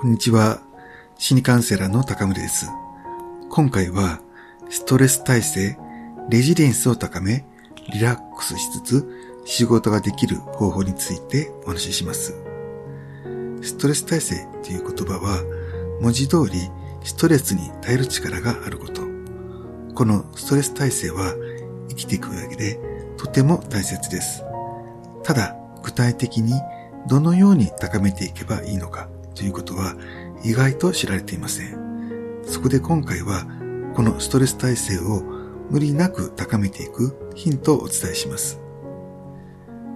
こんにちは。心理カウンセラーの高村です。今回は、ストレス耐性、レジリエンスを高め、リラックスしつつ仕事ができる方法についてお話しします。ストレス耐性という言葉は、文字通りストレスに耐える力があること。このストレス耐性は生きていく上でとても大切です。ただ、具体的にどのように高めていけばいいのかということは意外と知られていません。そこで今回はこのストレス耐性を無理なく高めていくヒントをお伝えします。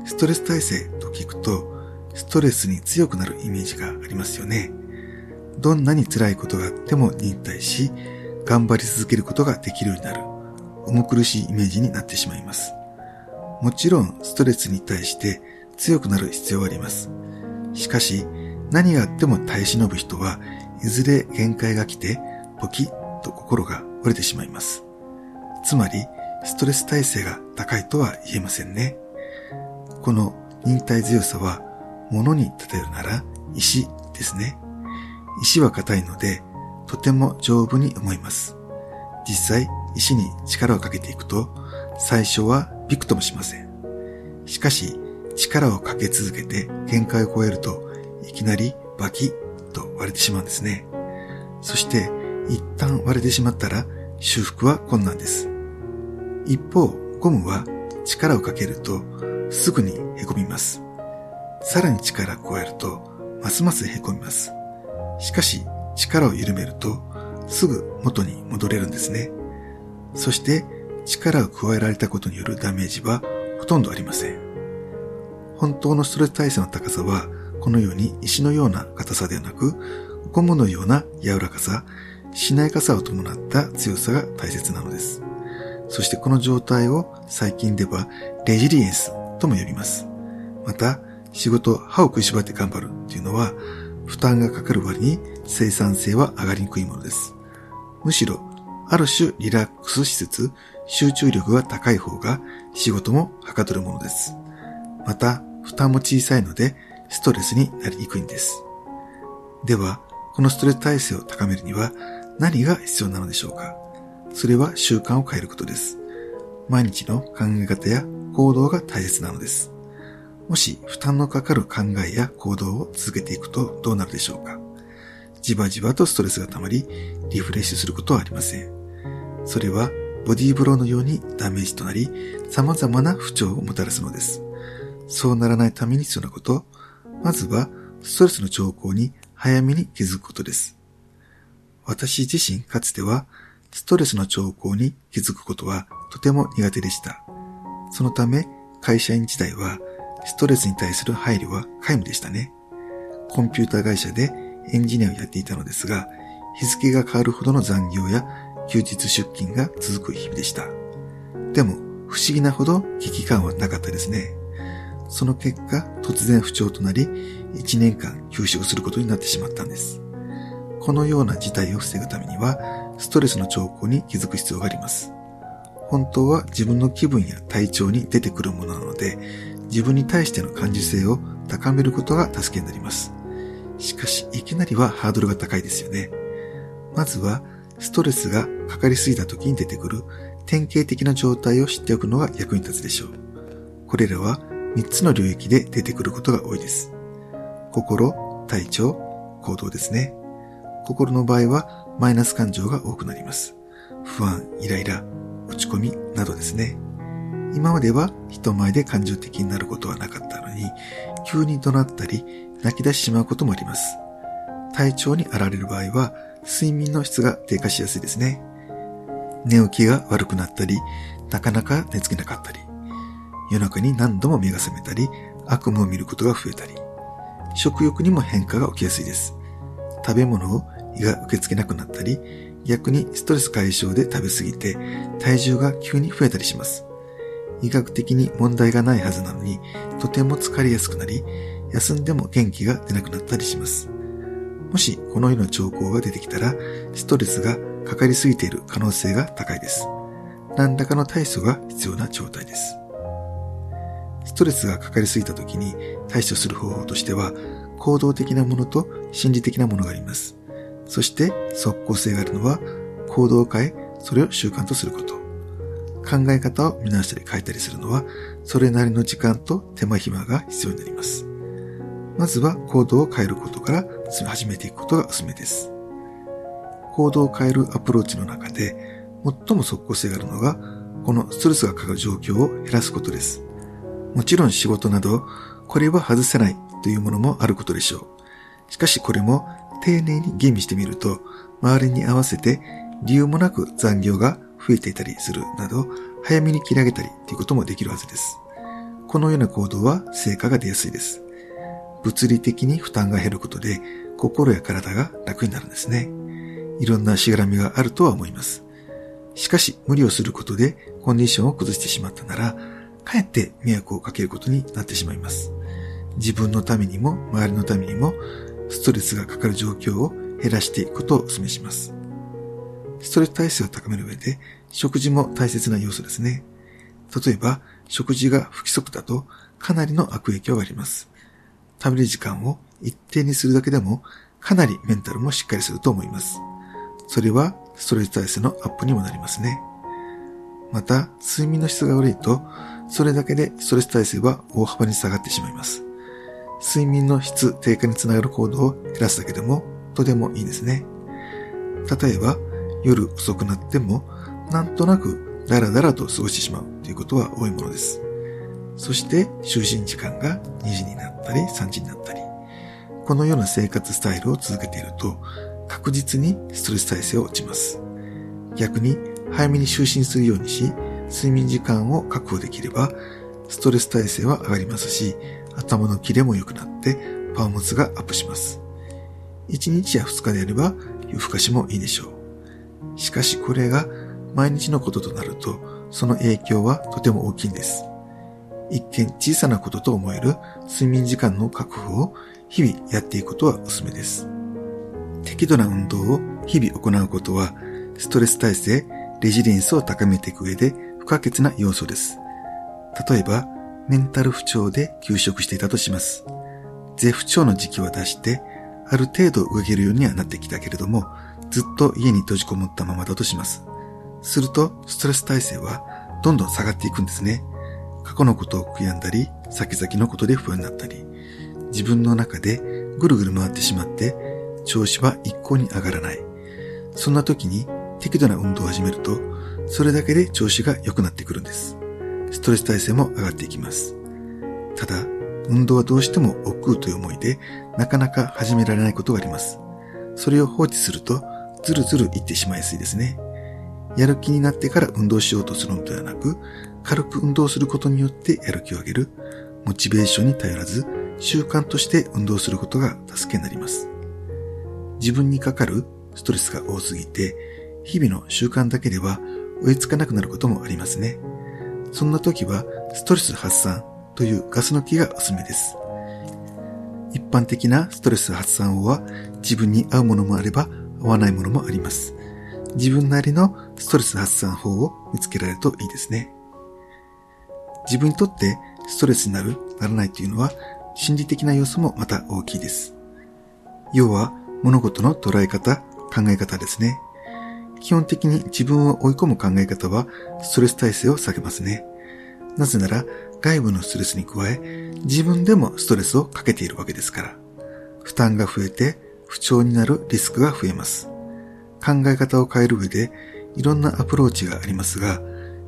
ストレス耐性と聞くとストレスに強くなるイメージがありますよね。どんなに辛いことがあっても忍耐し、頑張り続けることができるようになる、重苦しいイメージになってしまいます。もちろんストレスに対して強くなる必要はあります。しかし、何があっても耐え忍ぶ人はいずれ限界が来てポキッと心が折れてしまいます。つまり、ストレス耐性が高いとは言えませんね。この忍耐強さは物に例えるなら石ですね。石は硬いのでとても丈夫に思います。実際石に力をかけていくと最初はびくともしません。しかし力をかけ続けて限界を超えるといきなりバキッと割れてしまうんですね。そして一旦割れてしまったら修復は困難です。一方、ゴムは力をかけるとすぐに凹みます。さらに力を加えるとますます凹みます。しかし力を緩めるとすぐ元に戻れるんですね。そして力を加えられたことによるダメージはほとんどありません。本当のストレス耐性の高さはこのように石のような硬さではなく、ゴムのような柔らかさ、しなやかさを伴った強さが大切なのです。そしてこの状態を最近ではレジリエンスとも呼びます。また、仕事、歯を食いしばって頑張るっていうのは、負担がかかる割に生産性は上がりにくいものです。むしろ、ある種リラックスしつつ、集中力が高い方が仕事もはかどるものです。また、負担も小さいので、ストレスになりにくいんです。では、このストレス耐性を高めるには何が必要なのでしょうか？それは習慣を変えることです。毎日の考え方や行動が大切なのです。もし負担のかかる考えや行動を続けていくとどうなるでしょうか？じわじわとストレスが溜まり、リフレッシュすることはありません。それはボディーブローのようにダメージとなり、様々な不調をもたらすのです。そうならないために必要なこと、まずは、ストレスの兆候に早めに気づくことです。私自身かつては、ストレスの兆候に気づくことはとても苦手でした。そのため、会社員時代は、ストレスに対する配慮は皆無でしたね。コンピューター会社でエンジニアをやっていたのですが、日付が変わるほどの残業や休日出勤が続く日々でした。でも、不思議なほど危機感はなかったですね。その結果、突然不調となり、1年間休職することになってしまったんです。このような事態を防ぐためには、ストレスの兆候に気づく必要があります。本当は自分の気分や体調に出てくるものなので、自分に対しての感受性を高めることが助けになります。しかし、いきなりはハードルが高いですよね。まずは、ストレスがかかりすぎた時に出てくる典型的な状態を知っておくのが役に立つでしょう。これらは3つの領域で出てくることが多いです。心、体調、行動ですね。心の場合はマイナス感情が多くなります。不安、イライラ、落ち込みなどですね。今までは人前で感情的になることはなかったのに、急に怒鳴ったり泣き出してしまうこともあります。体調にあられる場合は、睡眠の質が低下しやすいですね。寝起きが悪くなったり、なかなか寝つけなかったり、夜中に何度も目が覚めたり、悪夢を見ることが増えたり、食欲にも変化が起きやすいです。食べ物を胃が受け付けなくなったり、逆にストレス解消で食べ過ぎて体重が急に増えたりします。医学的に問題がないはずなのに、とても疲れやすくなり、休んでも元気が出なくなったりします。もしこのような兆候が出てきたら、ストレスがかかりすぎている可能性が高いです。何らかの体操が必要な状態です。ストレスがかかりすぎた時に対処する方法としては、行動的なものと心理的なものがあります。そして即効性があるのは行動を変え、それを習慣とすること。考え方を見直したり変えたりするのは、それなりの時間と手間暇が必要になります。まずは行動を変えることから始めていくことがおすすめです。行動を変えるアプローチの中で、最も即効性があるのが、このストレスがかかる状況を減らすことです。もちろん仕事など、これは外せないというものもあることでしょう。しかしこれも丁寧に吟味してみると、周りに合わせて理由もなく残業が増えていたりするなど、早めに切り上げたりということもできるはずです。このような行動は成果が出やすいです。物理的に負担が減ることで、心や体が楽になるんですね。いろんなしがらみがあるとは思います。しかし、無理をすることでコンディションを崩してしまったなら、かえって迷惑をかけることになってしまいます。自分のためにも、周りのためにも、ストレスがかかる状況を減らしていくことをお勧めします。ストレス耐性を高める上で、食事も大切な要素ですね。例えば、食事が不規則だと、かなりの悪影響があります。食べる時間を一定にするだけでも、かなりメンタルもしっかりすると思います。それは、ストレス耐性のアップにもなりますね。また、睡眠の質が悪いと、それだけでストレス耐性は大幅に下がってしまいます。睡眠の質低下につながる行動を減らすだけでもとてもいいですね。例えば、夜遅くなっても、なんとなくダラダラと過ごしてしまうということは多いものです。そして、就寝時間が2時になったり3時になったり、このような生活スタイルを続けていると、確実にストレス耐性を落ちます。逆に、早めに就寝するようにし、睡眠時間を確保できれば、ストレス耐性は上がりますし、頭のキレも良くなってパワー持つがアップします。1日や2日であれば夜更かしもいいでしょう。しかしこれが毎日のこととなると、その影響はとても大きいんです。一見小さなことと思える睡眠時間の確保を日々やっていくことはおすすめです。適度な運動を日々行うことは、ストレス耐性、レジリエンスを高めていく上で不可欠な要素です。例えば、メンタル不調で休職していたとします。絶不調の時期は出して、ある程度動けるようにはなってきたけれども、ずっと家に閉じこもったままだとします。すると、ストレス耐性はどんどん下がっていくんですね。過去のことを悔やんだり、先々のことで不安になったり、自分の中でぐるぐる回ってしまって、調子は一向に上がらない。そんな時に適度な運動を始めると、それだけで調子が良くなってくるんです。ストレス耐性も上がっていきます。ただ、運動はどうしても億劫という思いで、なかなか始められないことがあります。それを放置すると、ずるずるいってしまいやすいですね。やる気になってから運動しようとするのではなく、軽く運動することによってやる気を上げる、モチベーションに頼らず、習慣として運動することが助けになります。自分にかかるストレスが多すぎて、日々の習慣だけでは追いつかなくなることもありますね。そんな時は、ストレス発散というガス抜きがおすすめです。一般的なストレス発散法は自分に合うものもあれば合わないものもあります。自分なりのストレス発散法を見つけられるといいですね。自分にとってストレスになる、ならないというのは心理的な要素もまた大きいです。要は物事の捉え方、考え方ですね。基本的に自分を追い込む考え方はストレス耐性を下げますね。なぜなら外部のストレスに加え自分でもストレスをかけているわけですから。負担が増えて不調になるリスクが増えます。考え方を変える上でいろんなアプローチがありますが、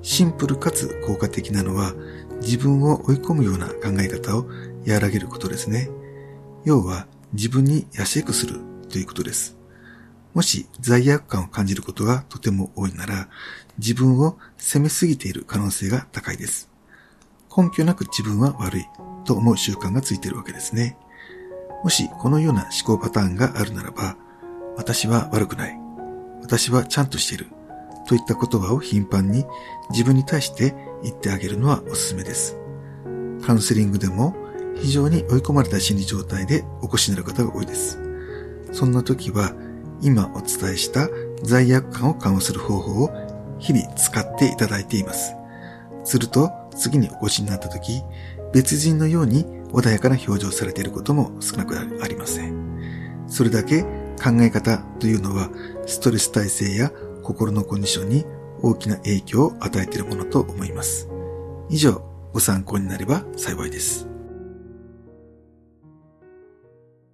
シンプルかつ効果的なのは自分を追い込むような考え方を和らげることですね。要は自分に優しくするということです。もし罪悪感を感じることがとても多いなら、自分を責めすぎている可能性が高いです。根拠なく自分は悪いと思う習慣がついているわけですね。もしこのような思考パターンがあるならば、私は悪くない。私はちゃんとしている。といった言葉を頻繁に自分に対して言ってあげるのはおすすめです。カウンセリングでも非常に追い込まれた心理状態でお越しになる方が多いです。そんな時は今お伝えした罪悪感を緩和する方法を日々使っていただいています。すると、次にお越しになった時、別人のように穏やかな表情をされていることも少なくありません。それだけ考え方というのはストレス耐性や心のコンディションに大きな影響を与えているものと思います。以上、ご参考になれば幸いです。